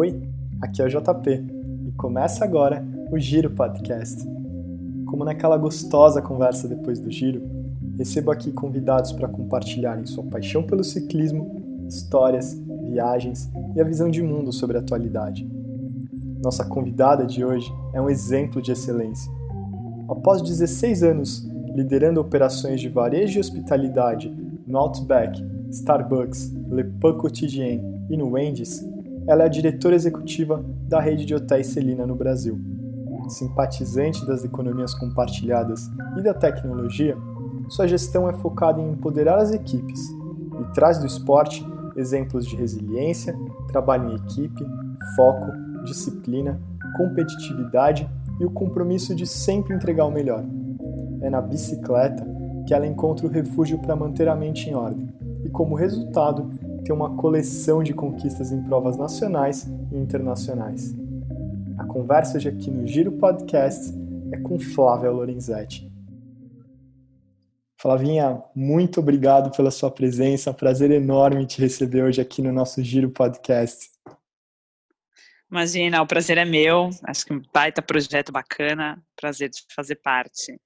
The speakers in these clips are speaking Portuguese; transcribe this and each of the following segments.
Oi, aqui é o JP e começa agora o Giro Podcast. Como naquela gostosa conversa depois do giro, recebo aqui convidados para compartilharem sua paixão pelo ciclismo, histórias, viagens e a visão de mundo sobre a atualidade. Nossa convidada de hoje é um exemplo de excelência. Após 16 anos liderando operações de varejo e hospitalidade no Outback, Starbucks, Le Pain Quotidien e no Wendy's, ela é a diretora executiva da rede de hotéis Celina no Brasil. Simpatizante das economias compartilhadas e da tecnologia, sua gestão é focada em empoderar as equipes e traz do esporte exemplos de resiliência, trabalho em equipe, foco, disciplina, competitividade e o compromisso de sempre entregar o melhor. É na bicicleta que ela encontra o refúgio para manter a mente em ordem e, como resultado, tem uma coleção de conquistas em provas nacionais e internacionais. A conversa de aqui no Giro Podcast é com Flávia Lorenzetti. Flavinha, muito obrigado pela sua presença. Prazer enorme te receber hoje aqui no nosso Giro Podcast. Imagina, o prazer é meu. Acho que um baita projeto bacana. Prazer de fazer parte.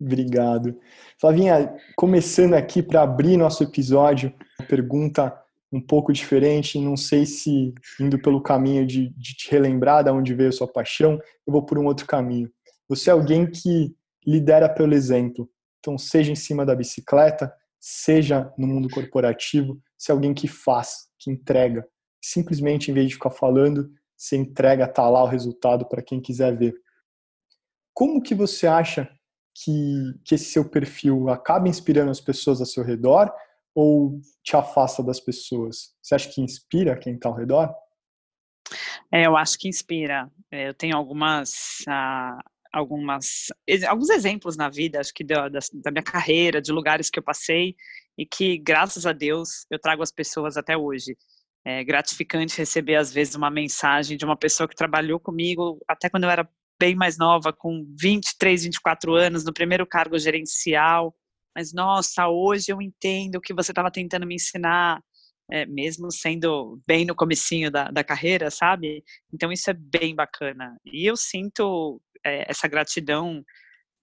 Obrigado. Flavinha, começando aqui para abrir nosso episódio, pergunta um pouco diferente, não sei se indo pelo caminho de, de te relembrar de onde veio a sua paixão, eu vou por um outro caminho. Você é alguém que lidera pelo exemplo. Então, seja em cima da bicicleta, seja no mundo corporativo, se é alguém que faz, que entrega. Simplesmente, em vez de ficar falando, você entrega, tá lá o resultado para quem quiser ver. Como que você acha que, que esse seu perfil acaba inspirando as pessoas ao seu redor ou te afasta das pessoas? Você acha que inspira quem está ao redor? É, eu acho que inspira. É, eu tenho algumas, ah, algumas, alguns exemplos na vida, acho que da, da, minha carreira, de lugares que eu passei e que, graças a Deus, eu trago as pessoas até hoje. É gratificante receber, às vezes, uma mensagem de uma pessoa que trabalhou comigo até quando eu era bem mais nova, com 23, 24 anos, no primeiro cargo gerencial, mas nossa, hoje eu entendo o que você estava tentando me ensinar, é, mesmo sendo bem no comecinho da, da carreira, sabe? Então isso é bem bacana. E eu sinto é, essa gratidão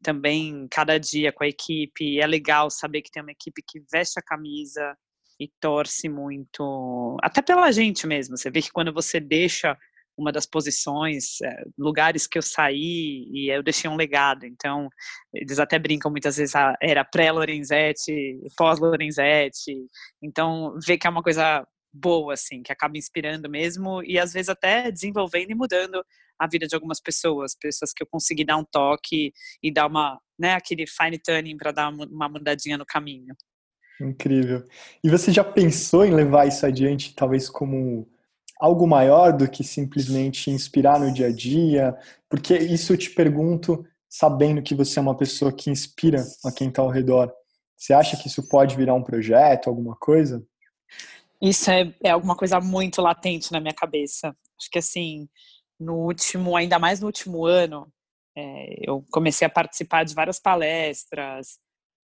também cada dia com a equipe. É legal saber que tem uma equipe que veste a camisa e torce muito, até pela gente mesmo. Você vê que quando você deixa uma das posições, é, lugares que eu saí e eu deixei um legado. Então, eles até brincam muitas vezes, ah, era pré-Lorenzetti, pós-Lorenzetti. Então, ver que é uma coisa boa, assim, que acaba inspirando mesmo e às vezes até desenvolvendo e mudando a vida de algumas pessoas, pessoas que eu consegui dar um toque e dar uma, né, aquele fine tuning para dar uma mudadinha no caminho. Incrível. E você já pensou em levar isso adiante, talvez como algo maior do que simplesmente inspirar no dia a dia? Porque isso eu te pergunto sabendo que você é uma pessoa que inspira a quem está ao redor. Você acha que isso pode virar um projeto, alguma coisa? Isso é, é alguma coisa muito latente na minha cabeça. Acho que assim, no último, ainda mais no último ano, é, eu comecei a participar de várias palestras.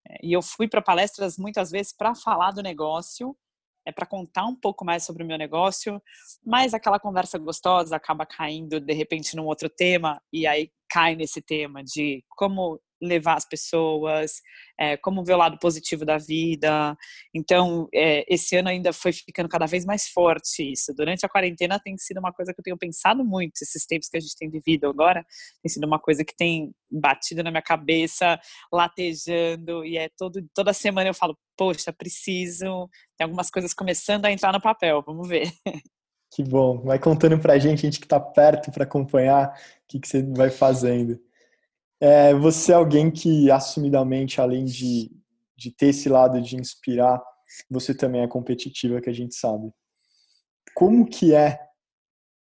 É, e eu fui para palestras muitas vezes para falar do negócio é para contar um pouco mais sobre o meu negócio, mas aquela conversa gostosa acaba caindo de repente num outro tema e aí cai nesse tema de como levar as pessoas, é, como ver o lado positivo da vida. Então, é, esse ano ainda foi ficando cada vez mais forte isso. Durante a quarentena tem sido uma coisa que eu tenho pensado muito, esses tempos que a gente tem vivido agora, tem sido uma coisa que tem batido na minha cabeça, latejando, e é todo, toda semana eu falo, poxa, preciso, tem algumas coisas começando a entrar no papel, vamos ver. Que bom. Vai contando pra gente, gente que tá perto para acompanhar, o que, que você vai fazendo. É, você é alguém que, assumidamente, além de, de ter esse lado de inspirar, você também é competitiva, que a gente sabe. Como que é,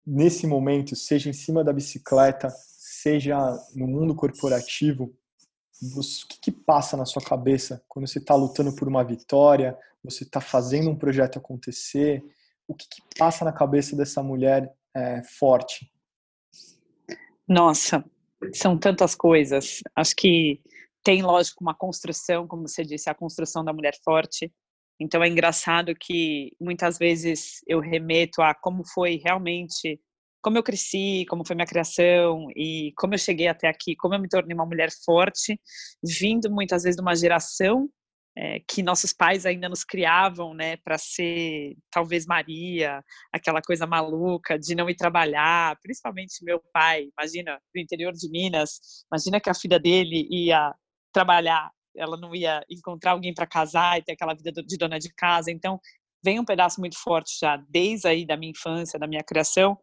nesse momento, seja em cima da bicicleta, seja no mundo corporativo, o que, que passa na sua cabeça quando você está lutando por uma vitória, você está fazendo um projeto acontecer? O que, que passa na cabeça dessa mulher é, forte? Nossa, são tantas coisas. Acho que tem, lógico, uma construção, como você disse, a construção da mulher forte. Então é engraçado que muitas vezes eu remeto a como foi realmente, como eu cresci, como foi minha criação e como eu cheguei até aqui, como eu me tornei uma mulher forte, vindo muitas vezes de uma geração é, que nossos pais ainda nos criavam, né, para ser talvez Maria, aquela coisa maluca de não ir trabalhar, principalmente meu pai, imagina, do interior de Minas, imagina que a filha dele ia trabalhar, ela não ia encontrar alguém para casar e ter aquela vida de dona de casa, então vem um pedaço muito forte já desde aí da minha infância, da minha criação,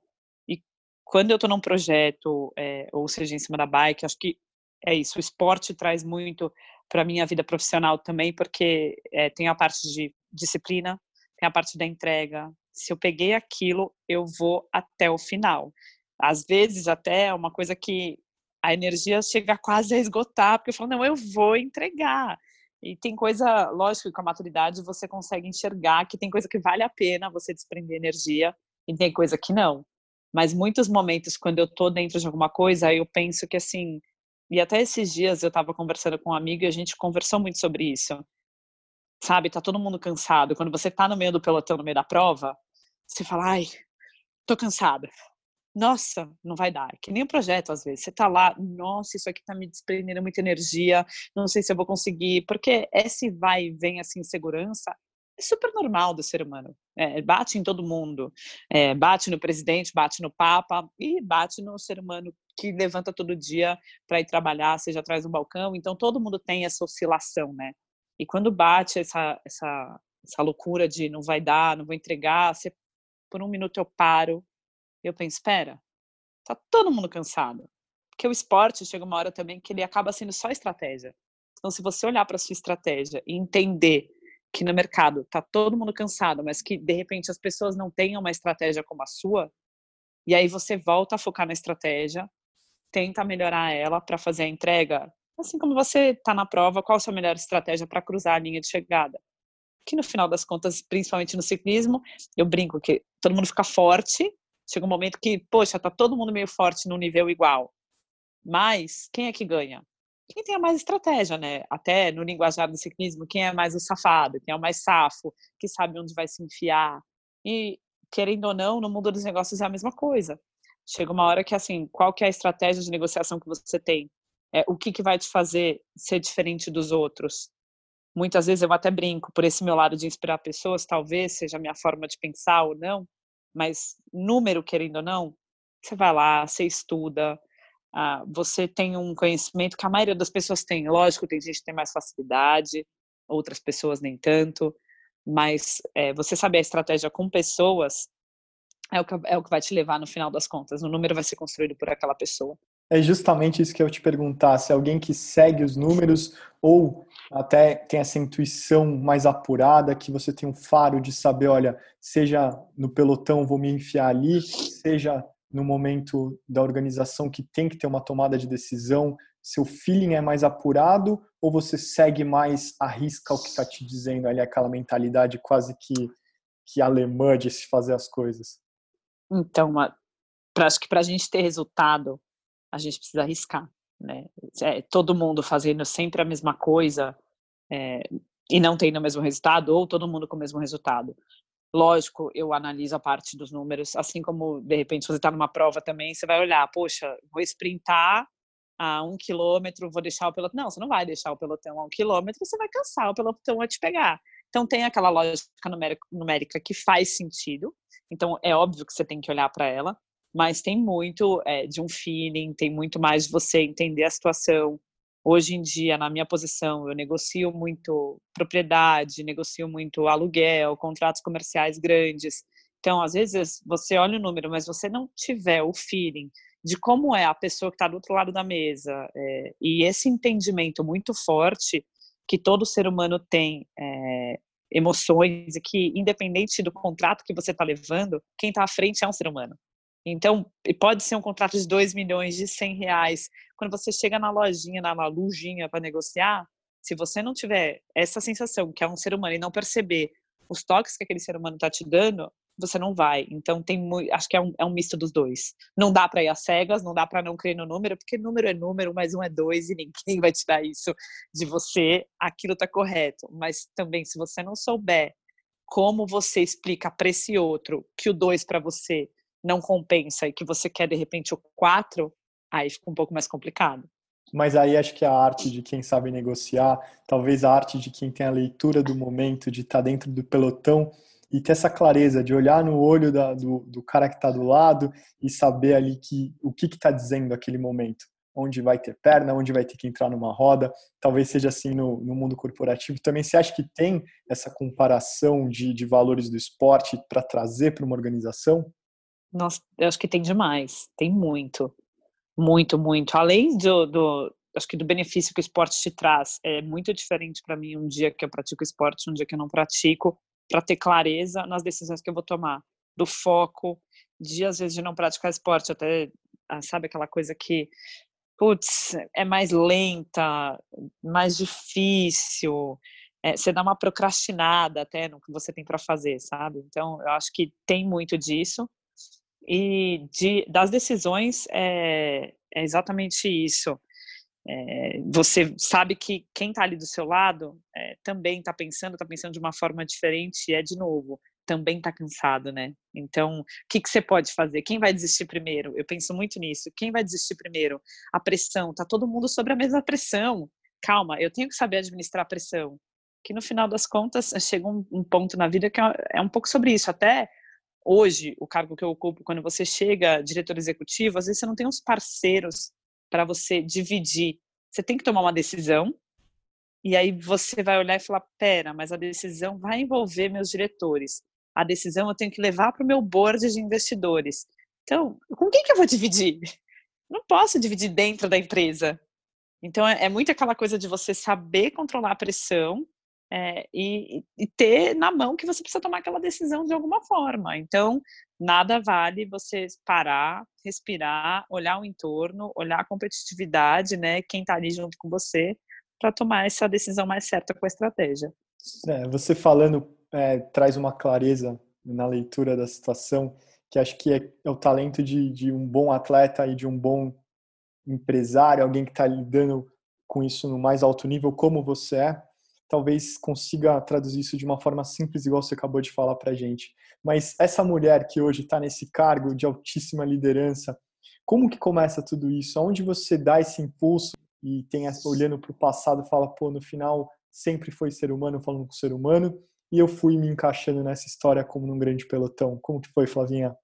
e quando eu estou num projeto, é, ou seja, em cima da bike, acho que é isso, o esporte traz muito para minha vida profissional também, porque é, tem a parte de disciplina, tem a parte da entrega. Se eu peguei aquilo, eu vou até o final. Às vezes, até é uma coisa que a energia chega quase a esgotar, porque eu falo, não, eu vou entregar. E tem coisa, lógico, que com a maturidade você consegue enxergar que tem coisa que vale a pena você desprender energia e tem coisa que não. Mas muitos momentos, quando eu tô dentro de alguma coisa, eu penso que, assim, e até esses dias eu estava conversando com um amigo e a gente conversou muito sobre isso. Sabe, tá todo mundo cansado. Quando você tá no meio do pelotão, no meio da prova, você fala, ai, tô cansada. Nossa, não vai dar. É que nem um projeto, às vezes. Você tá lá, nossa, isso aqui tá me desprendendo muita energia, não sei se eu vou conseguir. Porque esse vai e vem, assim, insegurança, é super normal do ser humano. É, bate em todo mundo. É, bate no presidente, bate no papa e bate no ser humano que levanta todo dia para ir trabalhar, seja atrás do balcão. Então, todo mundo tem essa oscilação, né? E quando bate essa, essa, essa loucura de não vai dar, não vou entregar, você, por um minuto eu paro, eu penso, espera, tá todo mundo cansado. Porque o esporte chega uma hora também que ele acaba sendo só estratégia. Então, se você olhar para sua estratégia e entender que no mercado tá todo mundo cansado, mas que de repente as pessoas não tenham uma estratégia como a sua, e aí você volta a focar na estratégia, tenta melhorar ela para fazer a entrega. Assim como você está na prova, qual a sua melhor estratégia para cruzar a linha de chegada? Que no final das contas, principalmente no ciclismo, eu brinco que todo mundo fica forte, chega um momento que, poxa, tá todo mundo meio forte no nível igual. Mas quem é que ganha? Quem tem a mais estratégia, né? Até no linguajar do ciclismo, quem é mais o safado, quem é o mais safo, que sabe onde vai se enfiar. E querendo ou não, no mundo dos negócios é a mesma coisa. Chega uma hora que, assim, qual que é a estratégia de negociação que você tem? É, o que, que vai te fazer ser diferente dos outros? Muitas vezes eu até brinco, por esse meu lado de inspirar pessoas, talvez seja a minha forma de pensar ou não, mas número, querendo ou não, você vai lá, você estuda, ah, você tem um conhecimento que a maioria das pessoas tem. Lógico, tem gente que tem mais facilidade, outras pessoas nem tanto, mas é, você saber a estratégia com pessoas é o, que, é o que vai te levar no final das contas. O número vai ser construído por aquela pessoa. É justamente isso que eu te perguntar, se alguém que segue os números ou até tem essa intuição mais apurada, que você tem um faro de saber, olha, seja no pelotão vou me enfiar ali, seja no momento da organização que tem que ter uma tomada de decisão, seu feeling é mais apurado ou você segue mais, arrisca o que está te dizendo ali, aquela mentalidade quase que, que alemã de se fazer as coisas? Então, pra, acho que para a gente ter resultado, a gente precisa arriscar. Né? É, todo mundo fazendo sempre a mesma coisa é, e não tendo o mesmo resultado, ou todo mundo com o mesmo resultado. Lógico, eu analiso a parte dos números, assim como, de repente, você está numa prova também, você vai olhar, poxa, vou sprintar a um quilômetro, vou deixar o pelotão. Não, você não vai deixar o pelotão a um quilômetro, você vai cansar, o pelotão vai te pegar. Então, tem aquela lógica numérica, numérica que faz sentido, então, é óbvio que você tem que olhar para ela, mas tem muito é, de um feeling, tem muito mais de você entender a situação. Hoje em dia, na minha posição, eu negocio muito propriedade, negocio muito aluguel, contratos comerciais grandes. Então, às vezes, você olha o número, mas você não tiver o feeling de como é a pessoa que está do outro lado da mesa é, e esse entendimento muito forte que todo ser humano tem é, emoções e que, independente do contrato que você está levando, quem está à frente é um ser humano. Então, pode ser um contrato de 2 milhões, de 100 reais. Quando você chega na lojinha, na lojinha para negociar, se você não tiver essa sensação que é um ser humano e não perceber os toques que aquele ser humano está te dando, você não vai. Então tem muito, acho que é um, é um misto dos dois. Não dá para ir às cegas, não dá para não crer no número, porque número é número, mas um é dois e ninguém vai tirar isso de você. Aquilo tá correto. Mas também se você não souber como você explica para esse outro que o dois para você não compensa e que você quer de repente o quatro, aí fica um pouco mais complicado. Mas aí acho que a arte de quem sabe negociar, talvez a arte de quem tem a leitura do momento, de estar tá dentro do pelotão e ter essa clareza de olhar no olho da, do, do, cara que está do lado e saber ali que, o que está dizendo aquele momento. Onde vai ter perna, onde vai ter que entrar numa roda. Talvez seja assim no, no mundo corporativo. Também você acha que tem essa comparação de, de valores do esporte para trazer para uma organização? Nossa, eu acho que tem demais, tem muito, muito, muito. Além do, do, acho que do benefício que o esporte te traz, é muito diferente para mim um dia que eu pratico esporte, um dia que eu não pratico, para ter clareza nas decisões que eu vou tomar, do foco, de às vezes de não praticar esporte, até ah, sabe aquela coisa que putz, é mais lenta, mais difícil, é, você dá uma procrastinada até no que você tem para fazer, sabe? Então, eu acho que tem muito disso. E de, das decisões é, é exatamente isso. É, você sabe que quem está ali do seu lado é, também está pensando, está pensando de uma forma diferente e é de novo, também está cansado, né? Então, o que, que você pode fazer? Quem vai desistir primeiro? Eu penso muito nisso. Quem vai desistir primeiro? A pressão, tá todo mundo sobre a mesma pressão. Calma, eu tenho que saber administrar a pressão. Que no final das contas chega um, um ponto na vida que é, é um pouco sobre isso. Até hoje, o cargo que eu ocupo, quando você chega diretor executivo, às vezes você não tem uns parceiros para você dividir. Você tem que tomar uma decisão e aí você vai olhar e falar: pera, mas a decisão vai envolver meus diretores. A decisão eu tenho que levar para o meu board de investidores. Então, com quem que eu vou dividir? Não posso dividir dentro da empresa. Então, é, é muito aquela coisa de você saber controlar a pressão é, e, e, ter na mão que você precisa tomar aquela decisão de alguma forma. Então, nada vale você parar, respirar, olhar o entorno, olhar a competitividade, né? Quem está ali junto com você, para tomar essa decisão mais certa com a estratégia. É, você falando é, traz uma clareza na leitura da situação que acho que é, é o talento de, de um bom atleta e de um bom empresário, alguém que está lidando com isso no mais alto nível, como você é, talvez consiga traduzir isso de uma forma simples, igual você acabou de falar para gente. Mas essa mulher que hoje está nesse cargo de altíssima liderança, como que começa tudo isso? Aonde você dá esse impulso e tem olhando para o passado, fala, pô, no final sempre foi ser humano falando com ser humano, e eu fui me encaixando nessa história como num grande pelotão. Como que foi, Flavinha?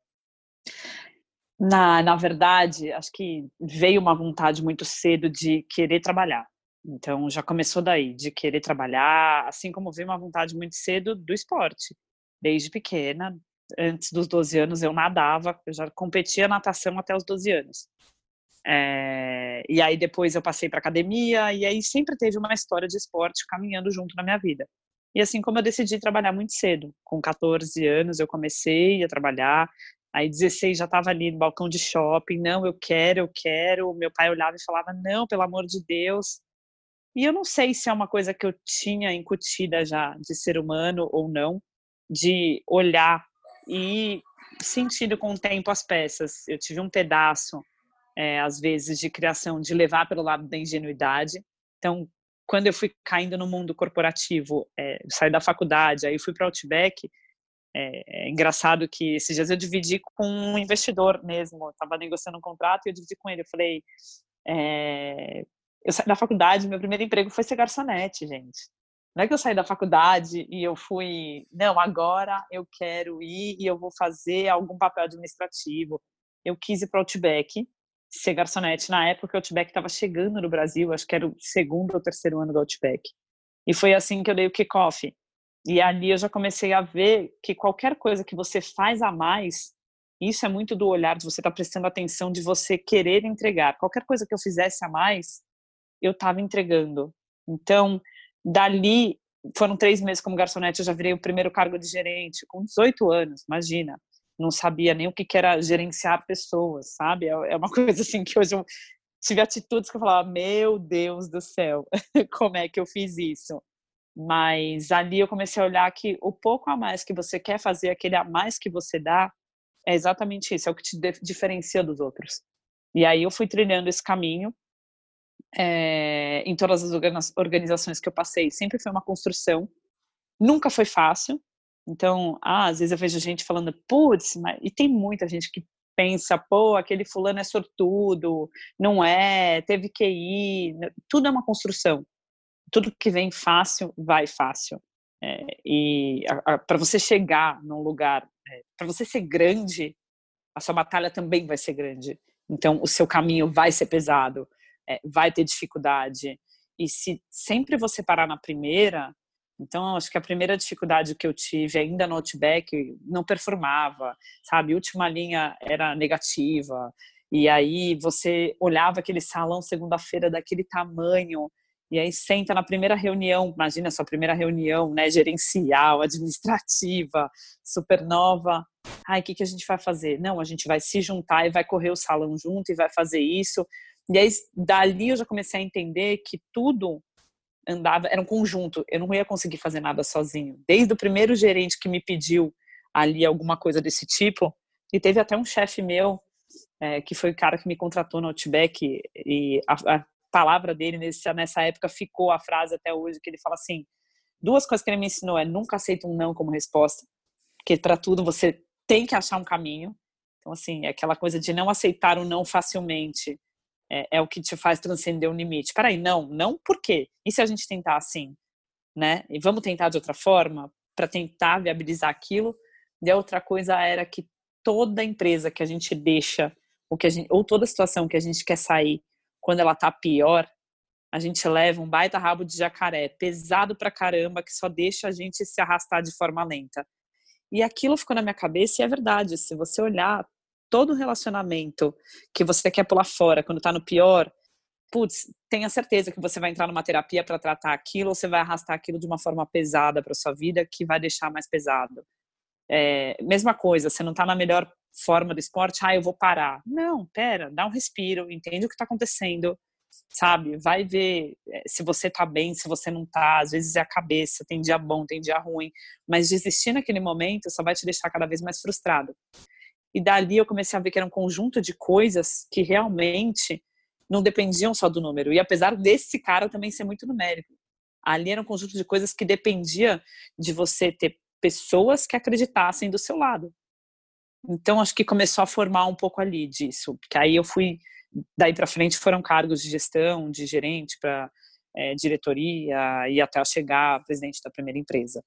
Na, na verdade, acho que veio uma vontade muito cedo de querer trabalhar. Então já começou daí, de querer trabalhar, assim como veio uma vontade muito cedo do esporte. Desde pequena, antes dos 12 anos eu nadava, eu já competia natação até os 12 anos. É, e aí depois eu passei para academia e aí sempre teve uma história de esporte caminhando junto na minha vida. E assim como eu decidi trabalhar muito cedo, com 14 anos eu comecei a trabalhar, aí 16 já estava ali no balcão de shopping, não, eu quero, eu quero. Meu pai olhava e falava, não, pelo amor de Deus, e eu não sei se é uma coisa que eu tinha incutida já de ser humano ou não, de olhar e sentindo com o tempo as peças. Eu tive um pedaço, é, às vezes, de criação, de levar pelo lado da ingenuidade. Então, quando eu fui caindo no mundo corporativo, é, saí da faculdade, aí fui para Outback, é, é, engraçado que esses dias eu dividi com um investidor mesmo, estava negociando um contrato e eu dividi com ele. Eu falei, é, eu saí da faculdade, meu primeiro emprego foi ser garçonete, gente. Não é que eu saí da faculdade e eu fui, não, agora eu quero ir e eu vou fazer algum papel administrativo. Eu quis ir para o Outback, ser garçonete. Na época, o Outback estava chegando no Brasil, acho que era o segundo ou terceiro ano do Outback. E foi assim que eu dei o kickoff. E ali eu já comecei a ver que qualquer coisa que você faz a mais, isso é muito do olhar de você estar tá prestando atenção, de você querer entregar. Qualquer coisa que eu fizesse a mais, eu estava entregando. Então, dali, foram três meses como garçonete, eu já virei o primeiro cargo de gerente, com 18 anos, imagina. Não sabia nem o que era gerenciar pessoas, sabe? É, é uma coisa assim que hoje eu tive atitudes que eu falava, meu Deus do céu, como é que eu fiz isso? Mas ali eu comecei a olhar que o pouco a mais que você quer fazer, aquele a mais que você dá, é exatamente isso, é o que te diferencia dos outros. E aí eu fui trilhando esse caminho é, em todas as organizações que eu passei. Sempre foi uma construção, nunca foi fácil. Então, ah, às vezes eu vejo gente falando, putz, e tem muita gente que pensa, pô, aquele fulano é sortudo, não é, teve que ir, tudo é uma construção. Tudo que vem fácil, vai fácil. É, e para você chegar num lugar, é, para você ser grande, a sua batalha também vai ser grande. Então, o seu caminho vai ser pesado, é, vai ter dificuldade. E se sempre você parar na primeira, então, acho que a primeira dificuldade que eu tive ainda no Outback não performava, sabe? Última linha era negativa. E aí você olhava aquele salão segunda-feira daquele tamanho, e aí senta na primeira reunião, imagina a sua primeira reunião, né, gerencial, administrativa, super nova. Ai, o que, que a gente vai fazer? Não, a gente vai se juntar e vai correr o salão junto e vai fazer isso. E aí, dali eu já comecei a entender que tudo andava, era um conjunto, eu não ia conseguir fazer nada sozinho. Desde o primeiro gerente que me pediu ali alguma coisa desse tipo, e teve até um chefe meu, é, que foi o cara que me contratou no Outback, e a, a palavra dele nesse, nessa época ficou a frase até hoje, que ele fala assim, duas coisas que ele me ensinou é nunca aceita um não como resposta, porque para tudo você tem que achar um caminho, então assim, é aquela coisa de não aceitar o não facilmente, é, é, o que te faz transcender o limite. Peraí, não, não por quê? E se a gente tentar assim, né? E vamos tentar de outra forma para tentar viabilizar aquilo. E a outra coisa era que toda empresa que a gente deixa, ou, que a gente, ou toda situação que a gente quer sair, quando ela tá pior, a gente leva um baita rabo de jacaré, pesado pra caramba, que só deixa a gente se arrastar de forma lenta. E aquilo ficou na minha cabeça e é verdade. Se você olhar todo relacionamento que você quer pular fora quando tá no pior, putz, tenha certeza que você vai entrar numa terapia para tratar aquilo ou você vai arrastar aquilo de uma forma pesada para sua vida que vai deixar mais pesado. É, mesma coisa, você não tá na melhor forma do esporte, ah, eu vou parar. Não, pera, dá um respiro, entende o que tá acontecendo, sabe? Vai ver é, se você tá bem, se você não tá. Às vezes é a cabeça, tem dia bom, tem dia ruim, mas desistir naquele momento só vai te deixar cada vez mais frustrado. E dali eu comecei a ver que era um conjunto de coisas que realmente não dependiam só do número. E apesar desse cara também ser muito numérico, ali era um conjunto de coisas que dependia de você ter pessoas que acreditassem do seu lado. Então acho que começou a formar um pouco ali disso, porque aí eu fui daí para frente foram cargos de gestão, de gerente para é, diretoria e até chegar presidente da primeira empresa.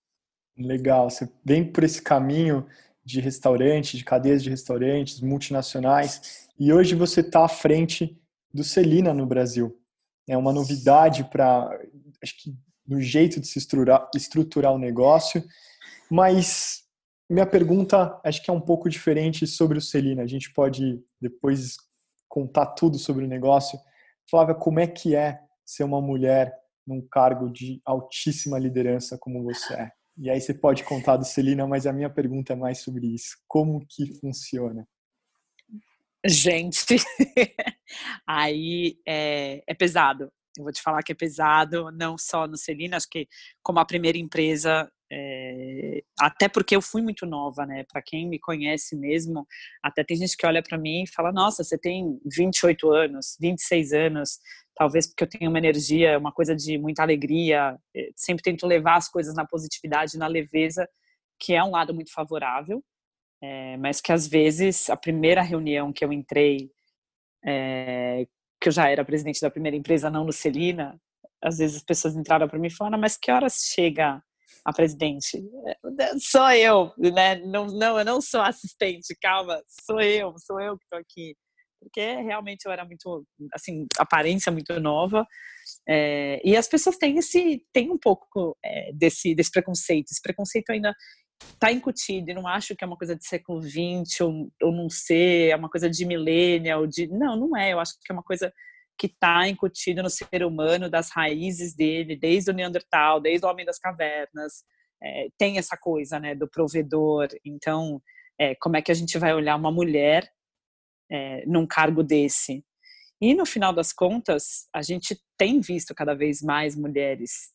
Legal, você vem por esse caminho de restaurantes, de cadeias de restaurantes multinacionais, e hoje você está à frente do Celina no Brasil. É uma novidade para, acho que, no jeito de se estruturar, estruturar o negócio, mas minha pergunta acho que é um pouco diferente sobre o Celina. A gente pode depois contar tudo sobre o negócio. Flávia, como é que é ser uma mulher num cargo de altíssima liderança como você é? E aí você pode contar do Celina, mas a minha pergunta é mais sobre isso. Como que funciona? Gente, aí é, é, pesado. Eu vou te falar que é pesado, não só no Celina, acho que como a primeira empresa, é, até porque eu fui muito nova, né? Para quem me conhece mesmo, até tem gente que olha para mim e fala: Nossa, você tem 28 anos, 26 anos, talvez porque eu tenho uma energia, uma coisa de muita alegria, eh, sempre tento levar as coisas na positividade, na leveza, que é um lado muito favorável, é, mas que às vezes a primeira reunião que eu entrei, é, que eu já era presidente da primeira empresa, não no Celina, às vezes as pessoas entraram para mim e falaram, mas que horas chega a presidente? Sou eu, né? Não, não, eu não sou assistente, calma, sou eu, sou eu que estou aqui porque realmente eu era muito, assim, aparência muito nova. É, e as pessoas têm esse, têm um pouco é, desse, desse preconceito. Esse preconceito ainda está incutido e não acho que é uma coisa de século XX ou, ou não ser, é uma coisa de millennial, de não, não é. Eu acho que é uma coisa que está incutido no ser humano, das raízes dele, desde o Neandertal, desde o Homem das Cavernas. É, tem essa coisa, né, do provedor. Então, é, como é que a gente vai olhar uma mulher é, num cargo desse. E no final das contas, a gente tem visto cada vez mais mulheres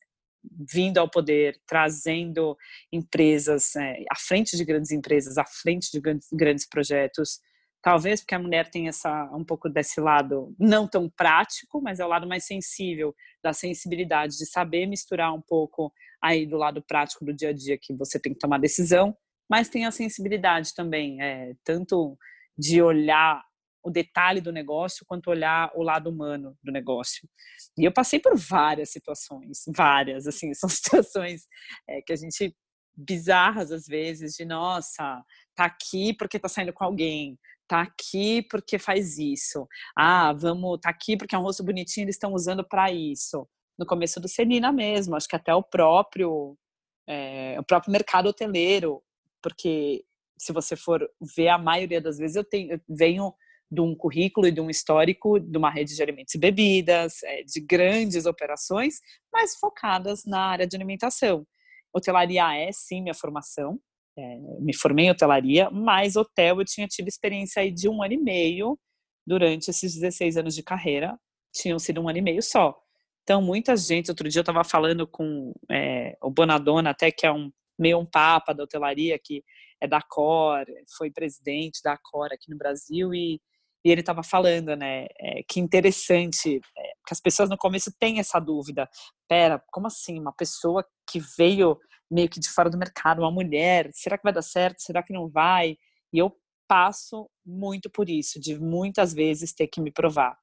vindo ao poder, trazendo empresas é, à frente de grandes empresas, à frente de grandes, grandes projetos. Talvez porque a mulher tem essa um pouco desse lado não tão prático, mas é o lado mais sensível da sensibilidade de saber misturar um pouco aí do lado prático do dia a dia que você tem que tomar decisão, mas tem a sensibilidade também, é, tanto de olhar o detalhe do negócio quanto olhar o lado humano do negócio. E eu passei por várias situações, várias, assim, são situações é, que a gente bizarras às vezes de nossa, tá aqui porque tá saindo com alguém, tá aqui porque faz isso. Ah, vamos, tá aqui porque é um rosto bonitinho, eles estão usando para isso. No começo do Celina mesmo, acho que até o próprio é, o próprio mercado hoteleiro, porque se você for ver a maioria das vezes eu tenho eu venho de um currículo e de um histórico de uma rede de alimentos e bebidas, é, de grandes operações, mas focadas na área de alimentação. Hotelaria é sim minha formação, é, me formei em hotelaria, mas hotel eu tinha tido experiência aí de um ano e meio durante esses 16 anos de carreira, tinham sido um ano e meio só. Então, muita gente, outro dia eu estava falando com é, o Bonadona, até que é um meio um papa da hotelaria, que é da Cor, foi presidente da Cor aqui no Brasil, e e ele estava falando, né, é, que interessante, é, que as pessoas no começo têm essa dúvida. Pera, como assim? Uma pessoa que veio meio que de fora do mercado, uma mulher, será que vai dar certo? Será que não vai? E eu passo muito por isso, de muitas vezes ter que me provar.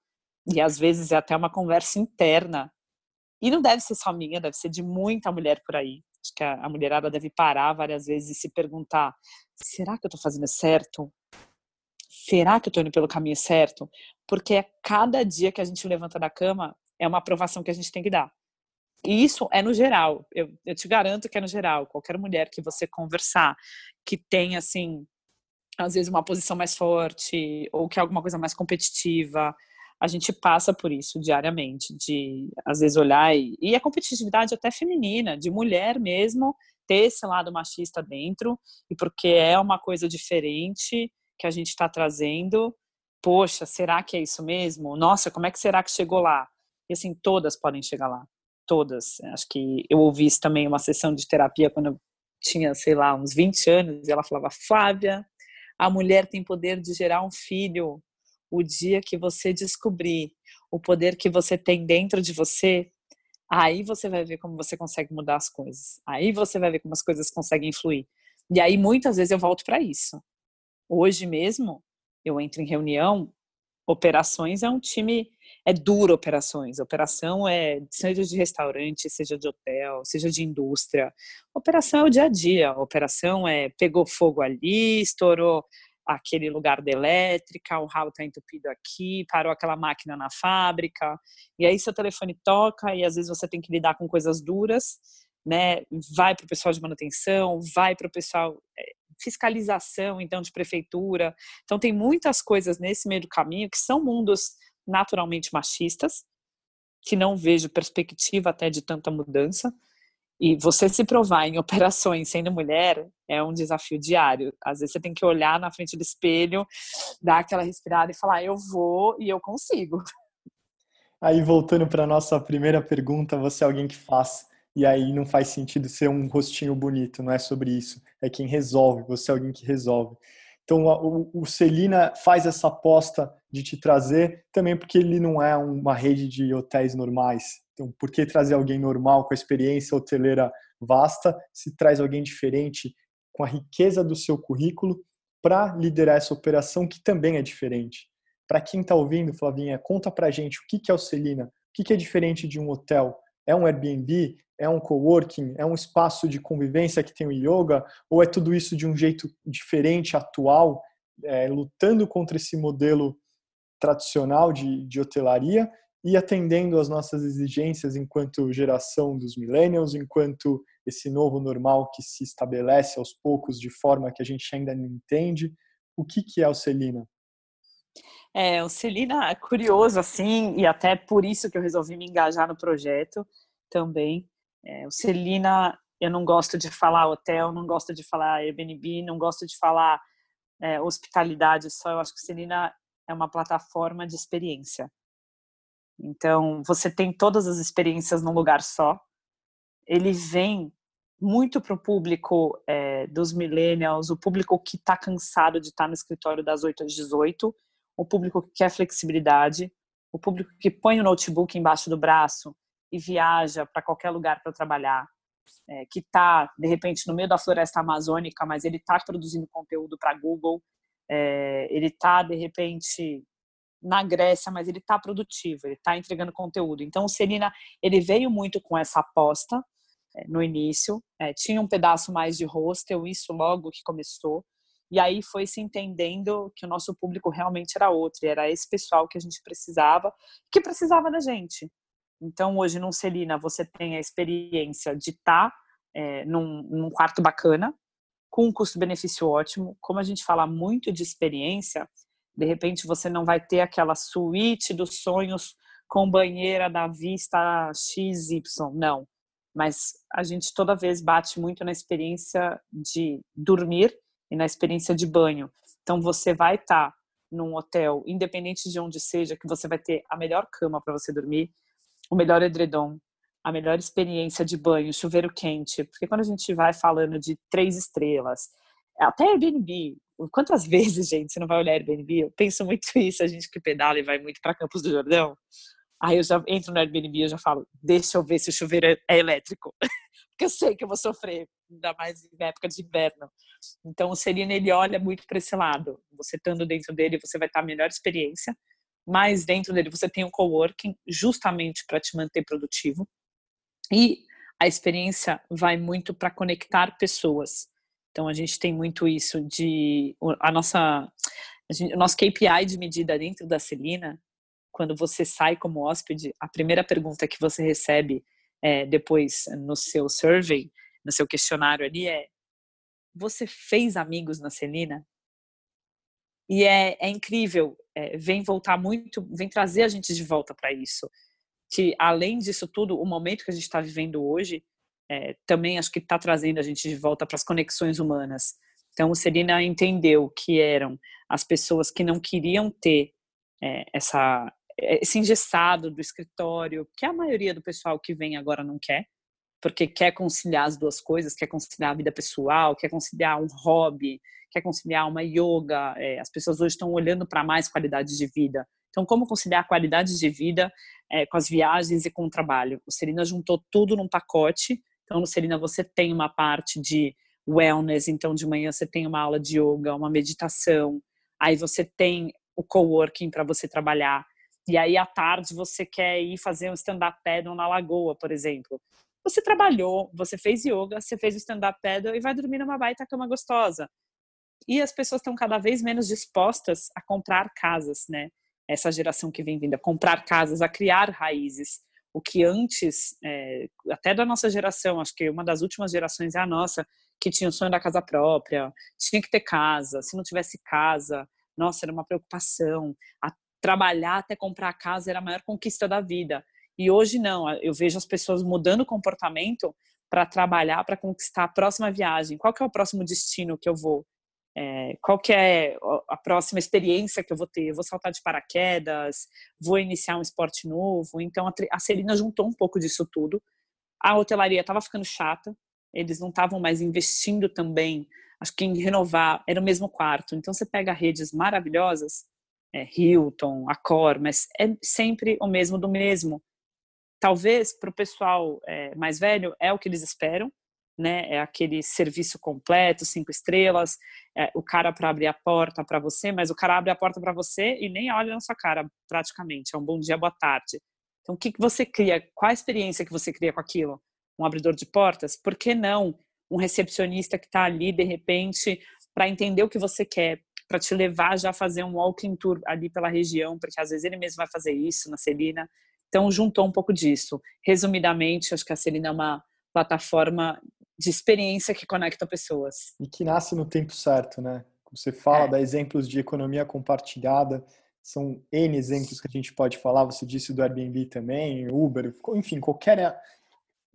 E às vezes é até uma conversa interna. E não deve ser só minha, deve ser de muita mulher por aí. Acho que a, a mulherada deve parar várias vezes e se perguntar: será que eu estou fazendo certo? Será que eu estou indo pelo caminho certo? Porque é cada dia que a gente levanta da cama é uma aprovação que a gente tem que dar. E isso é no geral. Eu, eu te garanto que é no geral. Qualquer mulher que você conversar, que tem, assim, às vezes uma posição mais forte, ou que é alguma coisa mais competitiva, a gente passa por isso diariamente, de às vezes olhar e, e a competitividade até feminina, de mulher mesmo, ter esse lado machista dentro, e porque é uma coisa diferente, que a gente está trazendo, poxa, será que é isso mesmo? Nossa, como é que será que chegou lá? E assim, todas podem chegar lá, todas. Acho que eu ouvi isso também uma sessão de terapia quando eu tinha, sei lá, uns 20 anos, e ela falava: Flávia, a mulher tem poder de gerar um filho. O dia que você descobrir o poder que você tem dentro de você, aí você vai ver como você consegue mudar as coisas. Aí você vai ver como as coisas conseguem influir. E aí muitas vezes eu volto para isso. Hoje mesmo, eu entro em reunião, operações é um time, é duro operações. Operação é, seja de restaurante, seja de hotel, seja de indústria. Operação é o dia a dia. Operação é pegou fogo ali, estourou aquele lugar da elétrica, o ralo está entupido aqui, parou aquela máquina na fábrica, e aí seu telefone toca e às vezes você tem que lidar com coisas duras, né? Vai para o pessoal de manutenção, vai para o pessoal é, fiscalização, então, de prefeitura. Então, tem muitas coisas nesse meio do caminho que são mundos naturalmente machistas, que não vejo perspectiva até de tanta mudança. E você se provar em operações sendo mulher é um desafio diário. Às vezes você tem que olhar na frente do espelho, dar aquela respirada e falar: eu vou e eu consigo. Aí, voltando para a nossa primeira pergunta, você é alguém que faz e aí não faz sentido ser um rostinho bonito, não é sobre isso. É quem resolve, você é alguém que resolve. Então o, o Celina faz essa aposta de te trazer também porque ele não é uma rede de hotéis normais. Então, por que trazer alguém normal com a experiência hoteleira vasta, se traz alguém diferente com a riqueza do seu currículo para liderar essa operação que também é diferente? Para quem está ouvindo, Flavinha, conta para gente o que é o Celina, o que é diferente de um hotel, é um Airbnb? É um coworking? É um espaço de convivência que tem o yoga? Ou é tudo isso de um jeito diferente, atual, é, lutando contra esse modelo tradicional de, de hotelaria e atendendo às nossas exigências enquanto geração dos millennials, enquanto esse novo normal que se estabelece aos poucos de forma que a gente ainda não entende. O que, que é o Celina? É, o Celina é curioso, assim, e até por isso que eu resolvi me engajar no projeto também. É, o Celina, eu não gosto de falar hotel, não gosto de falar Airbnb, não gosto de falar é, hospitalidade só. Eu acho que o Celina é uma plataforma de experiência. Então, você tem todas as experiências num lugar só. ele vem muito para o público é, dos millennials, o público que está cansado de estar tá no escritório das 8 às 18, o público que quer flexibilidade, o público que põe o notebook embaixo do braço e viaja para qualquer lugar para trabalhar, é, que está, de repente, no meio da floresta amazônica, mas ele está produzindo conteúdo para Google, é, ele está, de repente, na Grécia, mas ele está produtivo, ele está entregando conteúdo. Então, o Serena, ele veio muito com essa aposta é, no início, é, tinha um pedaço mais de hostel, isso logo que começou, e aí foi se entendendo que o nosso público realmente era outro, e era esse pessoal que a gente precisava, que precisava da gente. Então, hoje no Celina, você tem a experiência de estar tá, é, num, num quarto bacana, com um custo-benefício ótimo. Como a gente fala muito de experiência, de repente você não vai ter aquela suíte dos sonhos com banheira da vista XY, não. Mas a gente toda vez bate muito na experiência de dormir e na experiência de banho. Então você vai estar tá num hotel, independente de onde seja, que você vai ter a melhor cama para você dormir, o melhor edredom, a melhor experiência de banho, chuveiro quente. Porque quando a gente vai falando de três estrelas, até Airbnb, quantas vezes, gente, você não vai olhar Airbnb? Eu penso muito isso, a gente que pedala e vai muito para Campos do Jordão. Aí eu já entro no Airbnb e já falo, deixa eu ver se o chuveiro é elétrico. Porque eu sei que eu vou sofrer, ainda mais na época de inverno. Então o Serena, ele olha muito para esse lado. Você estando dentro dele, você vai estar a melhor experiência. Mas dentro dele você tem o coworking justamente para te manter produtivo. E a experiência vai muito para conectar pessoas. Então a gente tem muito isso de a nossa a gente, o nosso KPI de medida dentro da Celina, quando você sai como hóspede, a primeira pergunta que você recebe é, depois no seu survey, no seu questionário ali é: você fez amigos na Celina? E é, é incrível, é, vem voltar muito, vem trazer a gente de volta para isso. Que além disso tudo, o momento que a gente está vivendo hoje é, também acho que está trazendo a gente de volta para as conexões humanas. Então, o Serena entendeu que eram as pessoas que não queriam ter é, essa, esse engessado do escritório, que a maioria do pessoal que vem agora não quer, porque quer conciliar as duas coisas, quer conciliar a vida pessoal, quer conciliar um hobby, quer conciliar uma yoga. É, as pessoas hoje estão olhando para mais qualidade de vida. Então, como conciliar a qualidade de vida é, com as viagens e com o trabalho? O Serena juntou tudo num pacote então, no Serena, você tem uma parte de wellness, então de manhã você tem uma aula de yoga, uma meditação, aí você tem o coworking para você trabalhar, e aí à tarde você quer ir fazer um stand-up paddle na lagoa, por exemplo. Você trabalhou, você fez yoga, você fez o stand-up paddle e vai dormir numa baita cama gostosa. E as pessoas estão cada vez menos dispostas a comprar casas, né? Essa geração que vem vindo, a comprar casas, a criar raízes o que antes, é, até da nossa geração, acho que uma das últimas gerações é a nossa, que tinha o sonho da casa própria, tinha que ter casa, se não tivesse casa, nossa, era uma preocupação. A trabalhar até comprar a casa era a maior conquista da vida. E hoje não, eu vejo as pessoas mudando o comportamento para trabalhar, para conquistar a próxima viagem. Qual que é o próximo destino que eu vou? É, qual que é a próxima experiência que eu vou ter? Eu vou saltar de paraquedas? Vou iniciar um esporte novo? Então, a Celina juntou um pouco disso tudo. A hotelaria estava ficando chata, eles não estavam mais investindo também, acho que em renovar, era o mesmo quarto. Então, você pega redes maravilhosas, é, Hilton, Accor, mas é sempre o mesmo do mesmo. Talvez para o pessoal é, mais velho é o que eles esperam, né? É aquele serviço completo, cinco estrelas, é o cara para abrir a porta para você, mas o cara abre a porta para você e nem olha na sua cara, praticamente. É um bom dia, boa tarde. Então, o que, que você cria? Qual a experiência que você cria com aquilo? Um abridor de portas? Por que não um recepcionista que está ali, de repente, para entender o que você quer, para te levar já a fazer um walking tour ali pela região, porque às vezes ele mesmo vai fazer isso na Celina. Então, juntou um pouco disso. Resumidamente, acho que a Celina é uma plataforma de experiência que conecta pessoas. E que nasce no tempo certo, né? Você fala, é. dá exemplos de economia compartilhada, são N exemplos que a gente pode falar, você disse do Airbnb também, Uber, enfim, qualquer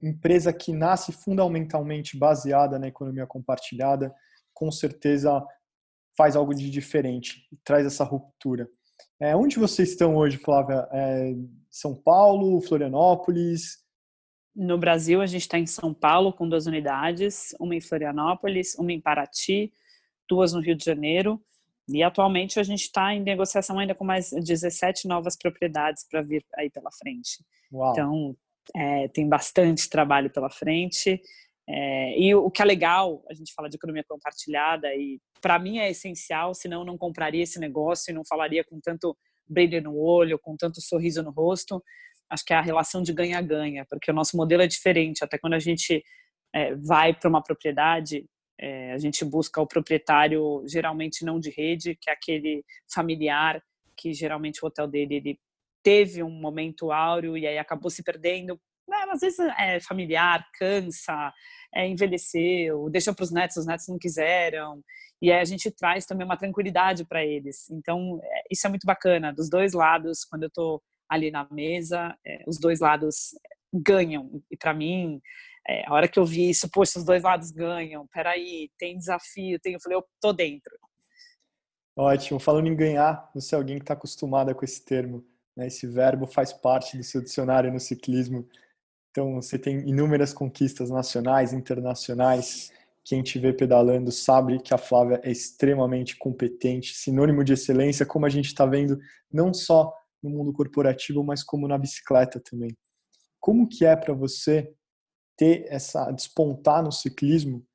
empresa que nasce fundamentalmente baseada na economia compartilhada, com certeza faz algo de diferente, traz essa ruptura. É, onde vocês estão hoje, Flávia? É, São Paulo, Florianópolis? No Brasil, a gente está em São Paulo com duas unidades, uma em Florianópolis, uma em Paraty, duas no Rio de Janeiro. E atualmente a gente está em negociação ainda com mais 17 novas propriedades para vir aí pela frente. Uau. Então, é, tem bastante trabalho pela frente. É, e o que é legal, a gente fala de economia compartilhada, e para mim é essencial, senão eu não compraria esse negócio e não falaria com tanto brilho no olho, com tanto sorriso no rosto. Acho que é a relação de ganha-ganha, porque o nosso modelo é diferente. Até quando a gente é, vai para uma propriedade, é, a gente busca o proprietário, geralmente não de rede, que é aquele familiar, que geralmente o hotel dele ele teve um momento áureo e aí acabou se perdendo. Às vezes é familiar, cansa, é, envelheceu, deixa para os netos, os netos não quiseram. E aí a gente traz também uma tranquilidade para eles. Então, é, isso é muito bacana. Dos dois lados, quando eu estou ali na mesa, é, os dois lados ganham. E para mim, é, a hora que eu vi isso, poxa, os dois lados ganham. Peraí, tem desafio, tem. Eu falei, eu tô dentro. Ótimo. Falando em ganhar, você é alguém que está acostumada com esse termo. Né? Esse verbo faz parte do seu dicionário no ciclismo. Então, você tem inúmeras conquistas nacionais, internacionais. Quem te vê pedalando sabe que a Flávia é extremamente competente, sinônimo de excelência, como a gente está vendo não só no mundo corporativo, mas como na bicicleta também. Como que é para você ter essa despontar no ciclismo?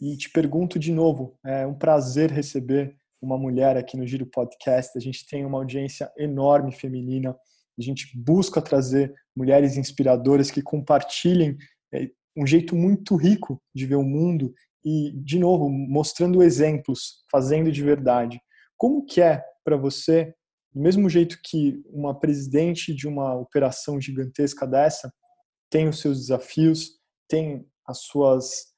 E te pergunto de novo, é um prazer receber uma mulher aqui no Giro Podcast. A gente tem uma audiência enorme feminina. A gente busca trazer mulheres inspiradoras que compartilhem é, um jeito muito rico de ver o mundo e, de novo, mostrando exemplos, fazendo de verdade. Como que é para você, do mesmo jeito que uma presidente de uma operação gigantesca dessa tem os seus desafios, tem as suas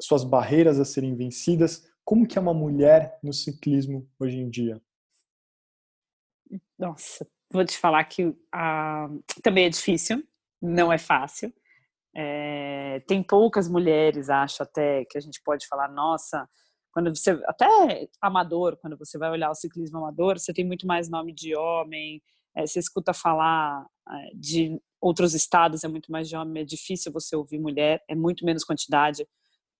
suas barreiras a serem vencidas, como que é uma mulher no ciclismo hoje em dia? Nossa, vou te falar que uh, também é difícil, não é fácil. É, tem poucas mulheres, acho até, que a gente pode falar, nossa, quando você, até amador, quando você vai olhar o ciclismo amador, você tem muito mais nome de homem, é, você escuta falar é, de outros estados, é muito mais de homem, é difícil você ouvir mulher, é muito menos quantidade.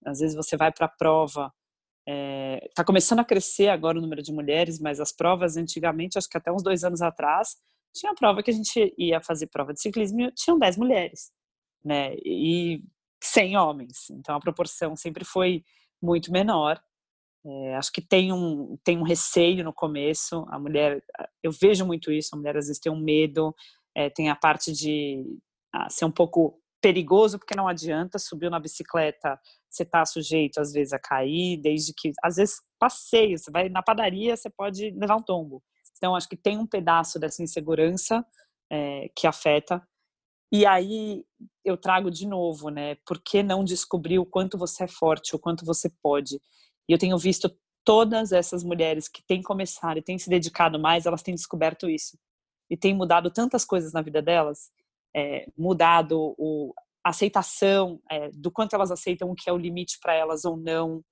Às vezes você vai para a prova, está é, começando a crescer agora o número de mulheres, mas as provas antigamente, acho que até uns dois anos atrás, tinha prova que a gente ia fazer prova de ciclismo tinham 10 mulheres né? E sem homens. Então a proporção sempre foi muito menor. É, acho que tem um, tem um receio no começo. A mulher, eu vejo muito isso. A mulher às vezes tem um medo, é, tem a parte de ah, ser um pouco perigoso, porque não adianta subir na bicicleta, você está sujeito às vezes a cair, desde que, às vezes, passeio, você vai na padaria, você pode levar um tombo. Então, acho que tem um pedaço dessa insegurança é, que afeta. E aí eu trago de novo, né? Por que não descobrir o quanto você é forte, o quanto você pode? E eu tenho visto todas essas mulheres que têm começado e têm se dedicado mais, elas têm descoberto isso. E têm mudado tantas coisas na vida delas, é, mudado o, a aceitação é, do quanto elas aceitam o que é o limite para elas ou não.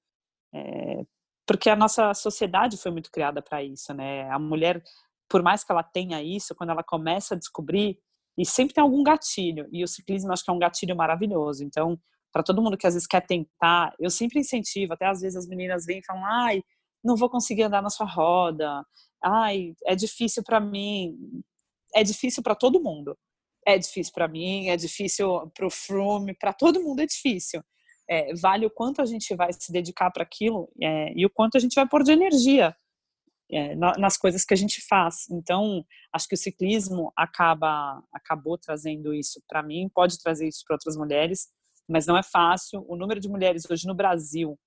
É, porque a nossa sociedade foi muito criada para isso, né? A mulher, por mais que ela tenha isso, quando ela começa a descobrir e sempre tem algum gatilho. E o ciclismo acho que é um gatilho maravilhoso. Então, para todo mundo que às vezes quer tentar, eu sempre incentivo. Até às vezes as meninas vêm e falam: ai, não vou conseguir andar na sua roda. Ai, é difícil para mim. É difícil para todo mundo. É difícil para mim, é difícil para o Froome, para todo mundo é difícil. É, vale o quanto a gente vai se dedicar para aquilo é, e o quanto a gente vai pôr de energia é, nas coisas que a gente faz. Então, acho que o ciclismo acaba acabou trazendo isso para mim, pode trazer isso para outras mulheres, mas não é fácil. O número de mulheres hoje no Brasil,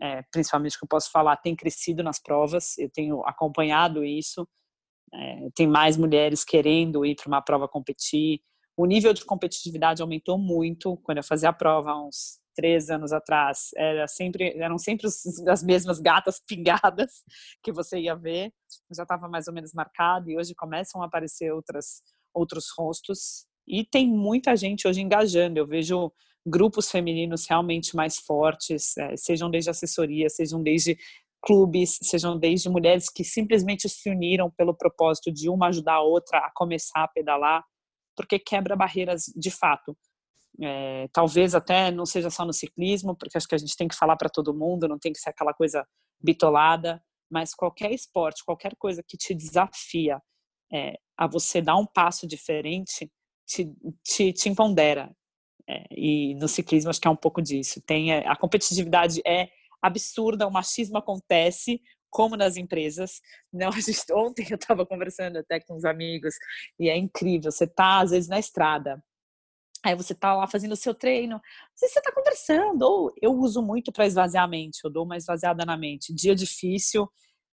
é, principalmente que eu posso falar, tem crescido nas provas. Eu tenho acompanhado isso. É, tem mais mulheres querendo ir para uma prova competir. O nível de competitividade aumentou muito quando eu fazia a prova uns três anos atrás, era sempre, eram sempre as mesmas gatas pingadas que você ia ver, já estava mais ou menos marcado, e hoje começam a aparecer outras, outros rostos, e tem muita gente hoje engajando, eu vejo grupos femininos realmente mais fortes, é, sejam desde assessoria, sejam desde clubes, sejam desde mulheres que simplesmente se uniram pelo propósito de uma ajudar a outra a começar a pedalar, porque quebra barreiras de fato É, talvez até não seja só no ciclismo, porque acho que a gente tem que falar para todo mundo, não tem que ser aquela coisa bitolada, mas qualquer esporte, qualquer coisa que te desafia é, a você dar um passo diferente, te, te, te empodera. É, e no ciclismo acho que é um pouco disso. Tem é, a competitividade é absurda, o machismo acontece, como nas empresas. Não, gente, ontem eu estava conversando até com uns amigos e é incrível. Você tá às vezes na estrada, aí você tá lá fazendo o seu treino, você tá conversando. Ou eu uso muito para esvaziar a mente, eu dou uma esvaziada na mente. Dia difícil,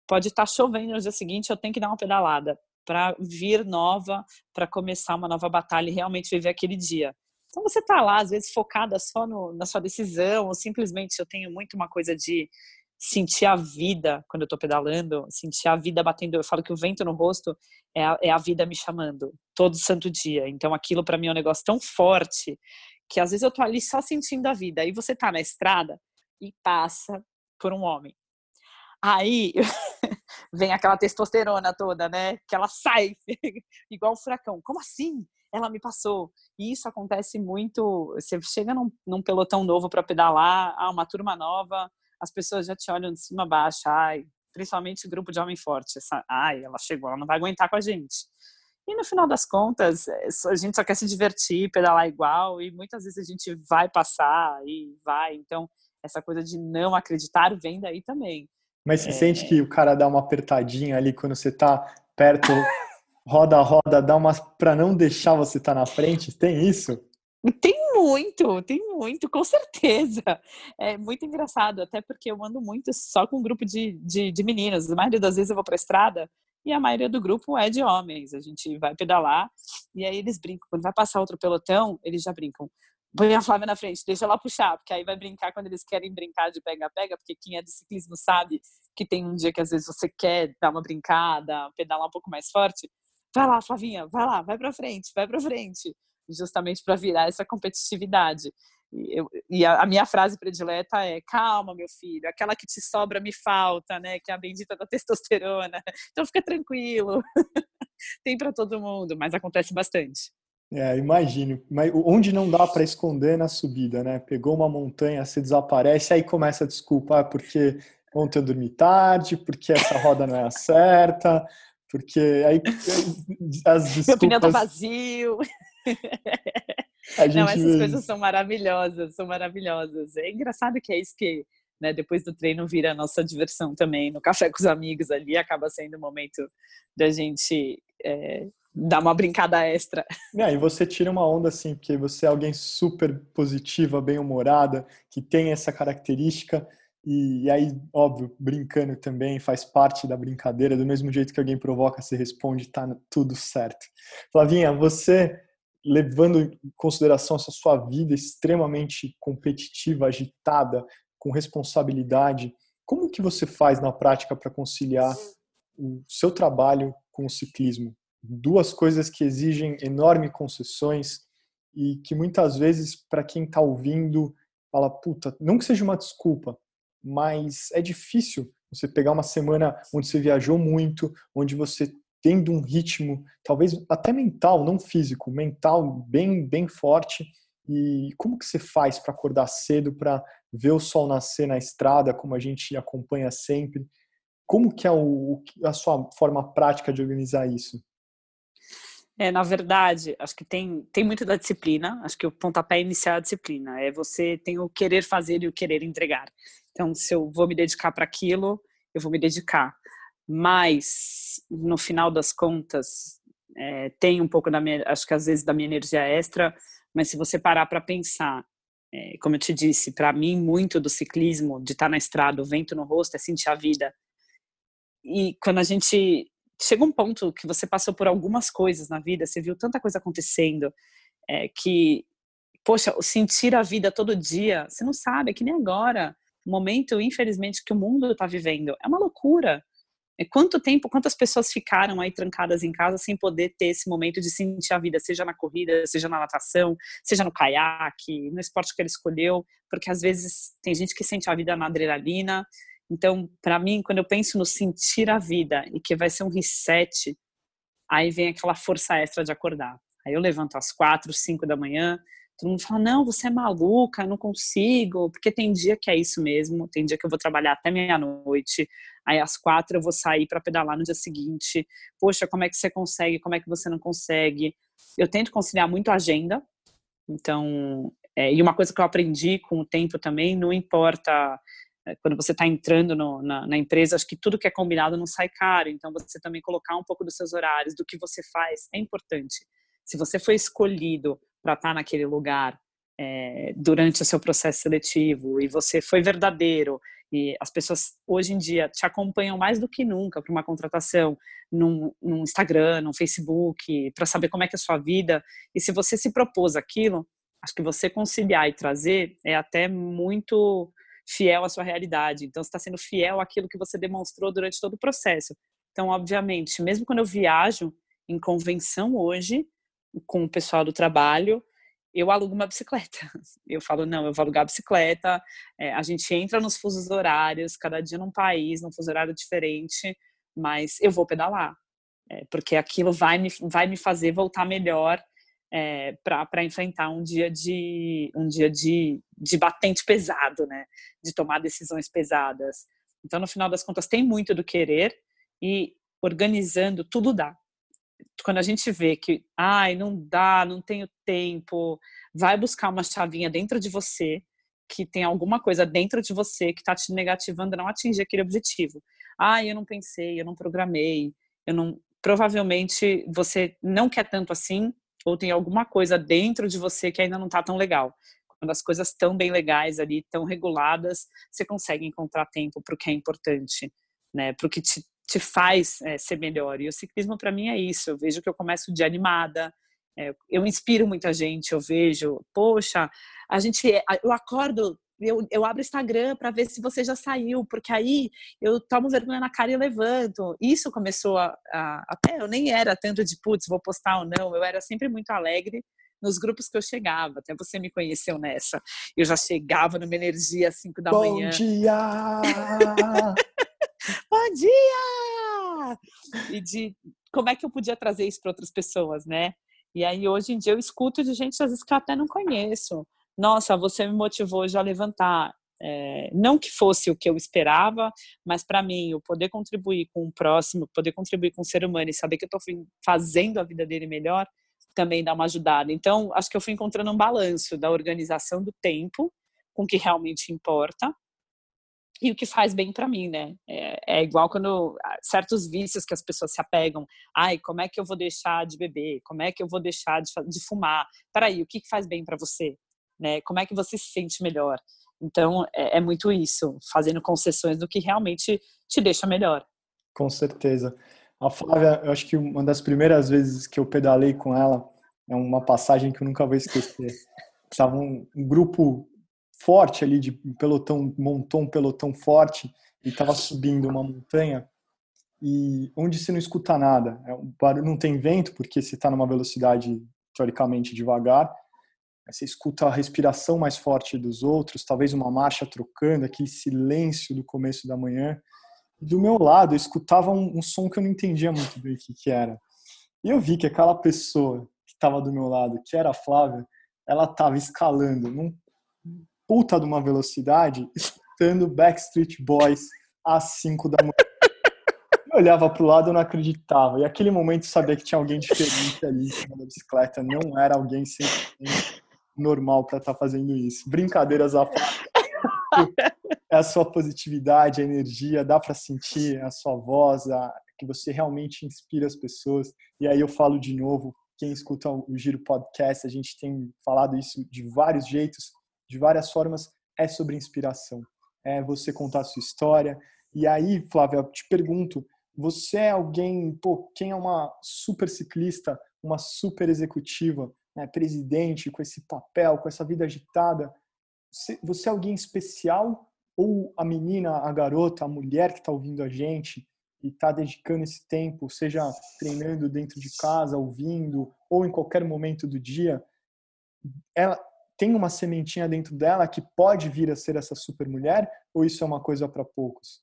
pode estar tá chovendo no dia seguinte, eu tenho que dar uma pedalada para vir nova, para começar uma nova batalha e realmente viver aquele dia. Então você tá lá, às vezes, focada só no, na sua decisão, ou simplesmente eu tenho muito uma coisa de sentir a vida quando eu estou pedalando, sentir a vida batendo. Eu falo que o vento no rosto é a, é a vida me chamando todo santo dia. Então aquilo para mim é um negócio tão forte que às vezes eu tô ali só sentindo a vida. Aí você tá na estrada e passa por um homem. Aí vem aquela testosterona toda, né? Que ela sai igual um furacão. Como assim? Ela me passou. E isso acontece muito. Você chega num, num pelotão novo para pedalar, ah, uma turma nova, as pessoas já te olham de cima a baixo, ai, principalmente o grupo de homem forte, essa, ai, ela chegou, ela não vai aguentar com a gente. E no final das contas, é, a gente só quer se divertir, pedalar igual, e muitas vezes a gente vai passar e vai. Então, essa coisa de não acreditar vem daí também. Mas você é... sente que o cara dá uma apertadinha ali quando você tá perto, roda, roda, dá uma para não deixar você estar tá na frente? Tem isso? Tem muito, tem muito, com certeza. É muito engraçado, até porque eu ando muito só com um grupo de, de, de meninas. A maioria das vezes eu vou para a estrada e a maioria do grupo é de homens. A gente vai pedalar e aí eles brincam. Quando vai passar outro pelotão, eles já brincam. Põe a Flávia na frente, deixa ela puxar, porque aí vai brincar quando eles querem brincar de pega-pega, porque quem é de ciclismo sabe que tem um dia que às vezes você quer dar uma brincada, pedalar um pouco mais forte. Vai lá, Flavinha, vai lá, vai para frente, vai para frente justamente para virar essa competitividade. E, eu, e a, a, minha frase predileta é: calma, meu filho, aquela que te sobra me falta, né? Que é a bendita da testosterona. Então fica tranquilo. Tem para todo mundo, mas acontece bastante. É, imagino. Mas onde não dá para esconder na subida, né? Pegou uma montanha, se desaparece, aí começa a desculpar porque ontem eu dormi tarde, porque essa roda não é a certa, porque aí as desculpas... Meu pneu tá vazio. Não, essas coisas são maravilhosas, são maravilhosas. É engraçado que é isso que, né, depois do treino vira a nossa diversão também, no café com os amigos ali, acaba sendo o momento da gente é, dar uma brincada extra. É, e você tira uma onda assim, porque você é alguém super positiva, bem-humorada, que tem essa característica, e aí, óbvio, brincando também faz parte da brincadeira, do mesmo jeito que alguém provoca, você responde, tá tudo certo. Flavinha, você levando em consideração essa sua vida extremamente competitiva, agitada, com responsabilidade, como que você faz na prática para conciliar o seu trabalho com o ciclismo? Duas coisas que exigem enormes concessões e que muitas vezes, para quem está ouvindo, fala, puta, não que seja uma desculpa, mas é difícil você pegar uma semana onde você viajou muito, onde você tendo um ritmo, talvez até mental, não físico, mental bem, bem forte. E como que você faz para acordar cedo, para ver o sol nascer na estrada, como a gente acompanha sempre? Como que é o, a sua forma prática de organizar isso? É, na verdade, acho que tem, tem muito da disciplina. Acho que o pontapé inicial é a disciplina. É você tem o querer fazer e o querer entregar. Então, se eu vou me dedicar para aquilo, eu vou me dedicar mas no final das contas é, tem um pouco da minha, acho que às vezes da minha energia extra, mas se você parar para pensar, é, como eu te disse, para mim muito do ciclismo, de estar tá na estrada, o vento no rosto, é sentir a vida. E quando a gente chega um ponto que você passou por algumas coisas na vida, você viu tanta coisa acontecendo, é, que poxa, sentir a vida todo dia, você não sabe, é que nem agora, momento, infelizmente, que o mundo está vivendo, é uma loucura. É, quanto tempo, quantas pessoas ficaram aí trancadas em casa sem poder ter esse momento de sentir a vida, seja na corrida, seja na natação, seja no caiaque, no esporte que ele escolheu, porque às vezes tem gente que sente a vida na adrenalina. Então, para mim, quando eu penso no sentir a vida e que vai ser um reset, aí vem aquela força extra de acordar. Aí eu levanto às quatro, cinco da manhã, Todo mundo fala, não, você é maluca, não consigo, porque tem dia que é isso mesmo, tem dia que eu vou trabalhar até meia-noite, aí às quatro eu vou sair para pedalar no dia seguinte. Poxa, como é que você consegue? Como é que você não consegue? Eu tento conciliar muito a agenda, então, é, e uma coisa que eu aprendi com o tempo também, não importa é, quando você está entrando no, na, na, empresa, acho que tudo que é combinado não sai caro. Então, você também colocar um pouco dos seus horários, do que você faz, é importante. Se você foi escolhido para estar tá naquele lugar é, durante o seu processo seletivo e você foi verdadeiro e as pessoas hoje em dia te acompanham mais do que nunca para uma contratação no Instagram, no Facebook, para saber como é que é a sua vida e se você se propôs aquilo, acho que você conciliar e trazer é até muito fiel à sua realidade. Então, está sendo fiel àquilo que você demonstrou durante todo o processo. Então, obviamente, mesmo quando eu viajo em convenção hoje, com o pessoal do trabalho, eu alugo uma bicicleta. Eu falo, não, eu vou alugar a bicicleta, é, a gente entra nos fusos horários, cada dia num país, num fuso horário diferente, mas eu vou pedalar, é, porque aquilo vai me, vai me fazer voltar melhor é, para enfrentar um dia de um dia de, de batente pesado, né? De tomar decisões pesadas. Então, no final das contas, tem muito do querer e organizando tudo dá quando a gente vê que, ai, não dá, não tenho tempo, vai buscar uma chavinha dentro de você, que tem alguma coisa dentro de você que está te negativando a não atingir aquele objetivo. Ai, eu não pensei, eu não programei, eu não. Provavelmente você não quer tanto assim, ou tem alguma coisa dentro de você que ainda não está tão legal. Quando as coisas estão bem legais ali, tão reguladas, você consegue encontrar tempo para o que é importante, né? Para o que te te faz é, ser melhor. E o ciclismo para mim é isso. Eu vejo que eu começo de animada, é, eu inspiro muita gente. Eu vejo, poxa, a gente, é, eu acordo, eu, eu abro o Instagram para ver se você já saiu, porque aí eu tomo vergonha na cara e levanto. Isso começou a, a até eu nem era tanto de putz, vou postar ou não. Eu era sempre muito alegre nos grupos que eu chegava. Até você me conheceu nessa. Eu já chegava numa energia às 5 da Bom manhã. Bom dia! Bom dia! E de como é que eu podia trazer isso para outras pessoas, né? E aí hoje em dia eu escuto de gente às vezes que eu até não conheço. Nossa, você me motivou já a levantar. É, não que fosse o que eu esperava, mas para mim, o poder contribuir com o próximo, poder contribuir com o ser humano e saber que eu estou fazendo a vida dele melhor, também dá uma ajudada. Então, acho que eu fui encontrando um balanço da organização do tempo com o que realmente importa e o que faz bem para mim, né? É, é, igual quando ah, certos vícios que as pessoas se apegam. Ai, como é que eu vou deixar de beber? Como é que eu vou deixar de, de fumar? Peraí, o que, que faz bem para você? Né? Como é que você se sente melhor? Então, é, é, muito isso, fazendo concessões do que realmente te deixa melhor. Com certeza. A Flávia, eu acho que uma das primeiras vezes que eu pedalei com ela, é uma passagem que eu nunca vou esquecer. Estava um, um grupo forte ali de pelotão, montou um pelotão forte e estava subindo uma montanha e onde você não escuta nada, é não tem vento porque você está numa velocidade teoricamente devagar, você escuta a respiração mais forte dos outros, talvez uma marcha trocando, aquele silêncio do começo da manhã. Do meu lado, eu escutava um, um som que eu não entendia muito bem o que, que era. E eu vi que aquela pessoa que estava do meu lado, que era a Flávia, ela estava escalando num puta de uma velocidade, escutando Backstreet Boys às 5 da manhã. Eu olhava pro lado e não acreditava. E aquele momento sabia que tinha alguém diferente ali na bicicleta. Não era alguém normal para estar tá fazendo isso. Brincadeiras à parte. É a sua positividade, a energia, dá para sentir a sua voz, a, que você realmente inspira as pessoas. E aí eu falo de novo, quem escuta o Giro Podcast, a gente tem falado isso de vários jeitos, de várias formas, é sobre inspiração. É você contar a sua história. E aí, Flávia, eu te pergunto, você é alguém, pô, quem é uma super ciclista, uma super executiva, né, presidente, com esse papel, com essa vida agitada, você é alguém especial ou a menina, a garota, a mulher que está ouvindo a gente e está dedicando esse tempo, seja treinando dentro de casa, ouvindo, ou em qualquer momento do dia, ela, tem uma sementinha dentro dela que pode vir a ser essa super mulher ou isso é uma coisa para poucos?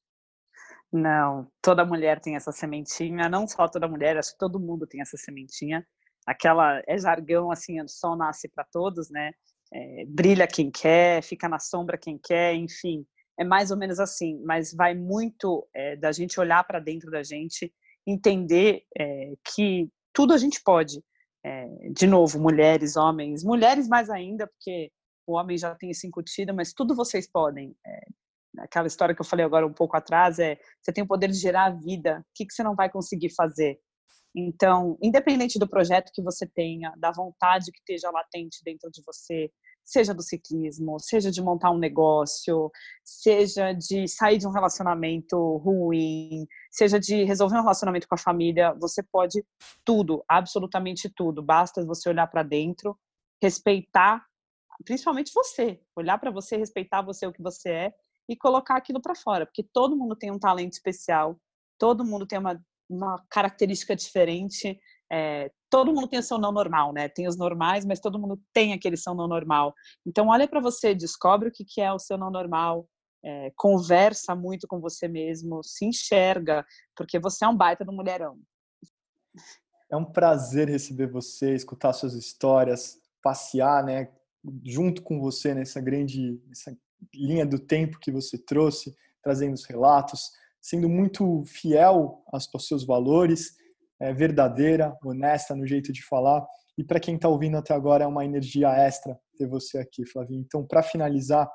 Não, toda mulher tem essa sementinha, não só toda mulher, acho que todo mundo tem essa sementinha. aquela é jargão assim, o sol nasce para todos, né? É, brilha quem quer, fica na sombra quem quer, enfim, é mais ou menos assim. Mas vai muito é, da gente olhar para dentro da gente, entender é, que tudo a gente pode. É, de novo, mulheres, homens, mulheres mais ainda, porque o homem já tem isso incutido, mas tudo vocês podem. É, aquela história que eu falei agora um pouco atrás é você tem o poder de gerar a vida. O que, que você não vai conseguir fazer? Então, independente do projeto que você tenha, da vontade que esteja latente dentro de você, seja do ciclismo, seja de montar um negócio, seja de sair de um relacionamento ruim, seja de resolver um relacionamento com a família, você pode tudo, absolutamente tudo. Basta você olhar para dentro, respeitar, principalmente você, olhar para você, respeitar você o que você é e colocar aquilo para fora, porque todo mundo tem um talento especial, todo mundo tem uma, uma característica diferente, é, todo mundo tem o seu não normal, né? Tem os normais, mas todo mundo tem aquele seu não normal. Então, olha para você, descobre o que, é o seu não normal, é, conversa muito com você mesmo, se enxerga, porque você é um baita do mulherão. É um prazer receber você, escutar suas histórias, passear, né, junto com você nessa grande, nessa linha do tempo que você trouxe, trazendo os relatos, sendo muito fiel aos, aos seus valores, é, verdadeira, honesta no jeito de falar. E para quem está ouvindo até agora, é uma energia extra ter você aqui, Flavinho. Então, para finalizar,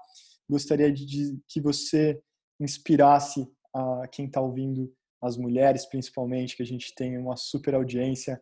gostaria de, que você inspirasse a quem está ouvindo, as mulheres principalmente, que a gente tem uma super audiência. O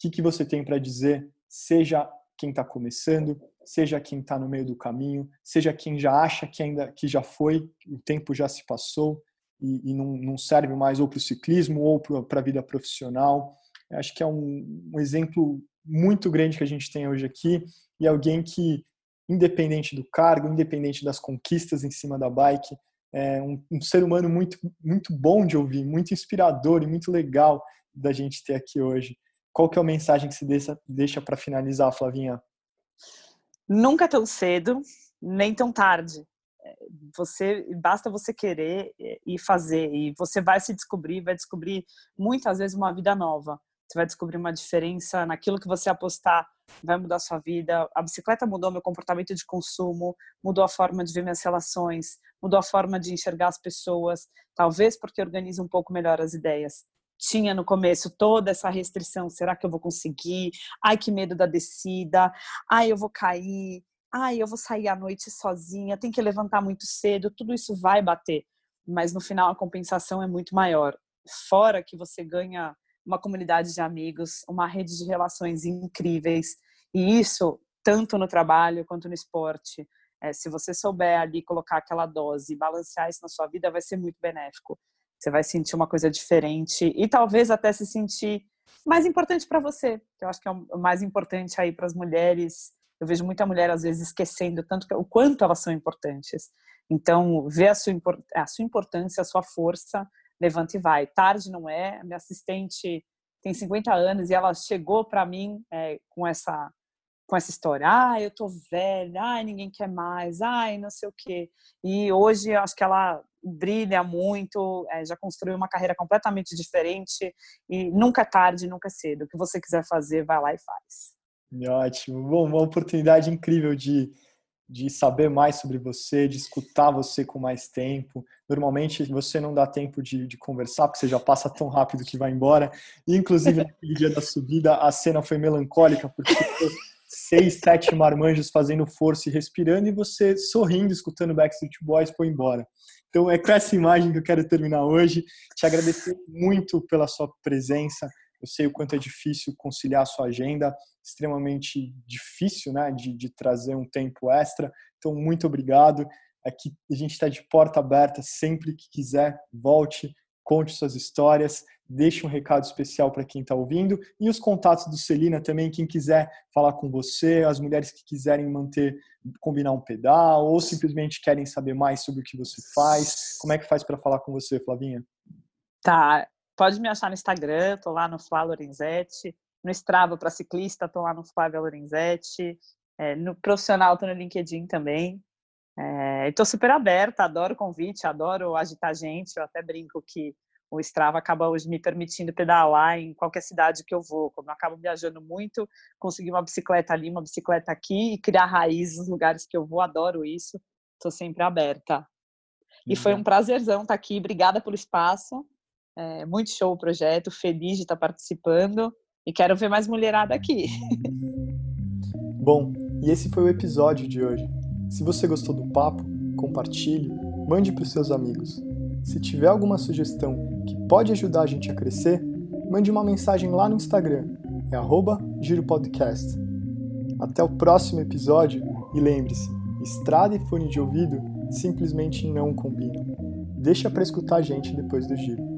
que, que você tem para dizer, seja quem está começando, seja quem está no meio do caminho, seja quem já acha que ainda que já foi, o tempo já se passou e, e não, não, serve mais ou para o ciclismo ou para a vida profissional. Acho que é um, um exemplo muito grande que a gente tem hoje aqui e alguém que, independente do cargo, independente das conquistas em cima da bike, é um, um ser humano muito, muito bom de ouvir, muito inspirador e muito legal da gente ter aqui hoje. Qual que é a mensagem que se deixa, deixa para finalizar, Flavinha? Nunca tão cedo, nem tão tarde. Você basta você querer e fazer e você vai se descobrir, vai descobrir muitas vezes uma vida nova. Você vai descobrir uma diferença naquilo que você apostar, vai mudar a sua vida. A bicicleta mudou meu comportamento de consumo, mudou a forma de ver minhas relações, mudou a forma de enxergar as pessoas, talvez porque organiza um pouco melhor as ideias tinha no começo toda essa restrição, será que eu vou conseguir? Ai, que medo da descida. Ai, eu vou cair. Ai, eu vou sair à noite sozinha, tem que levantar muito cedo, tudo isso vai bater, mas no final a compensação é muito maior. Fora que você ganha uma comunidade de amigos, uma rede de relações incríveis, e isso tanto no trabalho quanto no esporte. É, se você souber ali colocar aquela dose, balancear isso na sua vida, vai ser muito benéfico. Você vai sentir uma coisa diferente e talvez até se sentir mais importante para você, que eu acho que é o mais importante aí para as mulheres. Eu vejo muita mulher às vezes esquecendo tanto o quanto elas são importantes. Então, ver a sua, a sua importância, a sua força, levanta e vai. Tarde não é. Minha assistente tem 50 anos e ela chegou para mim é, com essa com essa história. Ah, eu tô velha. Ai, ninguém quer mais. Ai, não sei o quê. E hoje acho que ela brilha muito, é, já construiu uma carreira completamente diferente e nunca é tarde, nunca é cedo. O que você quiser fazer, vai lá e faz. Ótimo. Bom, uma oportunidade incrível de, de saber mais sobre você, de escutar você com mais tempo. Normalmente você não dá tempo de, de conversar, porque você já passa tão rápido que vai embora. E, inclusive, naquele dia da subida, a cena foi melancólica, porque seis, sete marmanjos fazendo força e respirando, e você sorrindo, escutando Backstreet Boys, foi embora. Então é com essa imagem que eu quero terminar hoje. Te agradecer muito pela sua presença. Eu sei o quanto é difícil conciliar a sua agenda, extremamente difícil, né, de, de trazer um tempo extra. Então, muito obrigado. Aqui a gente está de porta aberta sempre que quiser. Volte, conte suas histórias, deixe um recado especial para quem está ouvindo e os contatos do Celina também, quem quiser falar com você, as mulheres que quiserem manter, combinar um pedal ou simplesmente querem saber mais sobre o que você faz, como é que faz para falar com você, Flavinha? Tá, pode me achar no Instagram, tô lá no Flá Lorenzetti, no Strava para ciclista, tô lá no Flávia Lorenzetti, é, no profissional tô no LinkedIn também, Estou é, super aberta, adoro o convite, adoro agitar gente. Eu até brinco que o Strava acaba hoje me permitindo pedalar em qualquer cidade que eu vou. Como eu acabo viajando muito, conseguir uma bicicleta ali, uma bicicleta aqui e criar raízes nos lugares que eu vou, adoro isso. Estou sempre aberta. E foi um prazerzão estar aqui. Obrigada pelo espaço. É, muito show o projeto, feliz de estar participando e quero ver mais mulherada aqui. Bom, e esse foi o episódio de hoje. Se você gostou do papo, compartilhe, mande para os seus amigos. Se tiver alguma sugestão que pode ajudar a gente a crescer, mande uma mensagem lá no Instagram, é giropodcast. Até o próximo episódio e lembre-se, estrada e fone de ouvido simplesmente não combinam. Deixa para escutar a gente depois do giro.